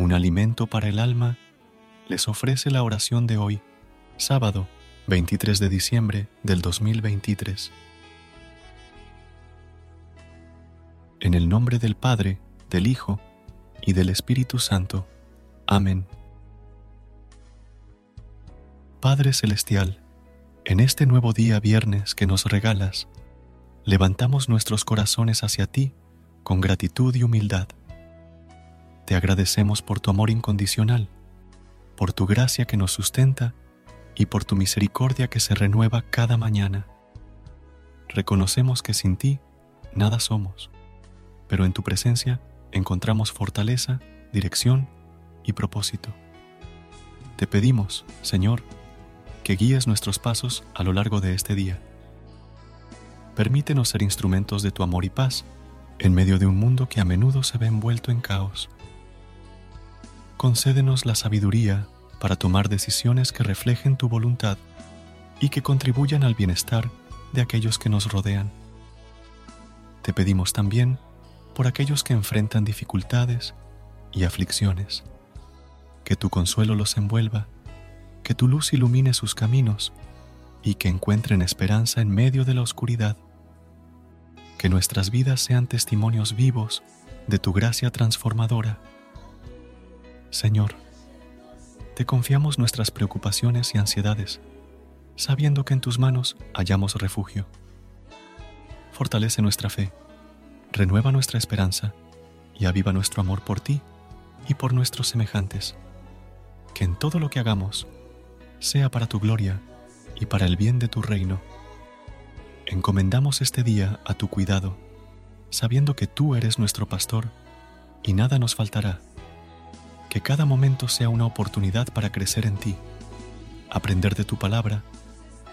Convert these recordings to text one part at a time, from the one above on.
Un alimento para el alma, les ofrece la oración de hoy, sábado 23 de diciembre del 2023. En el nombre del Padre, del Hijo y del Espíritu Santo. Amén. Padre Celestial, en este nuevo día viernes que nos regalas, levantamos nuestros corazones hacia ti con gratitud y humildad te agradecemos por tu amor incondicional, por tu gracia que nos sustenta y por tu misericordia que se renueva cada mañana. Reconocemos que sin ti nada somos, pero en tu presencia encontramos fortaleza, dirección y propósito. Te pedimos, Señor, que guíes nuestros pasos a lo largo de este día. Permítenos ser instrumentos de tu amor y paz en medio de un mundo que a menudo se ve envuelto en caos concédenos la sabiduría para tomar decisiones que reflejen tu voluntad y que contribuyan al bienestar de aquellos que nos rodean. Te pedimos también por aquellos que enfrentan dificultades y aflicciones, que tu consuelo los envuelva, que tu luz ilumine sus caminos y que encuentren esperanza en medio de la oscuridad. Que nuestras vidas sean testimonios vivos de tu gracia transformadora Señor, te confiamos nuestras preocupaciones y ansiedades, sabiendo que en tus manos hallamos refugio. Fortalece nuestra fe, renueva nuestra esperanza y aviva nuestro amor por ti y por nuestros semejantes. Que en todo lo que hagamos sea para tu gloria y para el bien de tu reino. Encomendamos este día a tu cuidado, sabiendo que tú eres nuestro pastor y nada nos faltará que cada momento sea una oportunidad para crecer en ti, aprender de tu palabra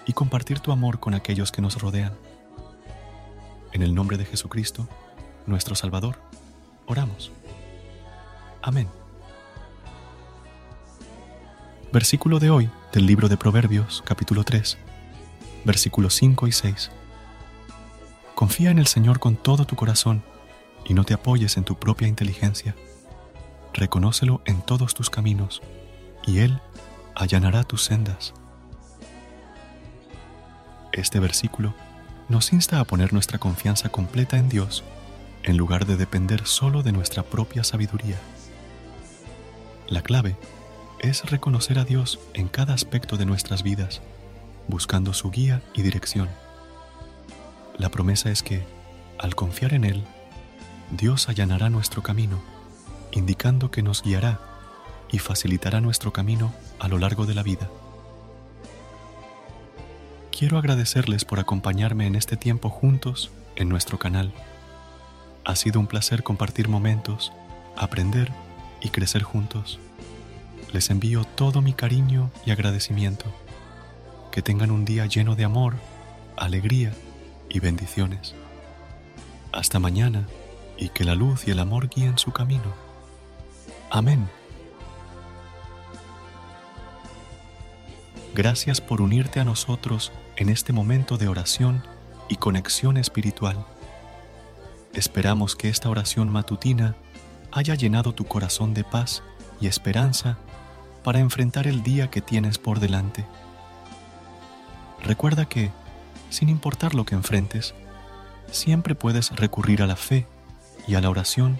y compartir tu amor con aquellos que nos rodean. En el nombre de Jesucristo, nuestro Salvador, oramos. Amén. Versículo de hoy del libro de Proverbios, capítulo 3, versículos 5 y 6. Confía en el Señor con todo tu corazón y no te apoyes en tu propia inteligencia reconócelo en todos tus caminos, y Él allanará tus sendas. Este versículo nos insta a poner nuestra confianza completa en Dios, en lugar de depender solo de nuestra propia sabiduría. La clave es reconocer a Dios en cada aspecto de nuestras vidas, buscando su guía y dirección. La promesa es que, al confiar en Él, Dios allanará nuestro camino indicando que nos guiará y facilitará nuestro camino a lo largo de la vida. Quiero agradecerles por acompañarme en este tiempo juntos en nuestro canal. Ha sido un placer compartir momentos, aprender y crecer juntos. Les envío todo mi cariño y agradecimiento. Que tengan un día lleno de amor, alegría y bendiciones. Hasta mañana y que la luz y el amor guíen su camino. Amén. Gracias por unirte a nosotros en este momento de oración y conexión espiritual. Esperamos que esta oración matutina haya llenado tu corazón de paz y esperanza para enfrentar el día que tienes por delante. recuerda que, sin importar lo que enfrentes, siempre puedes recurrir a la fe y a la oración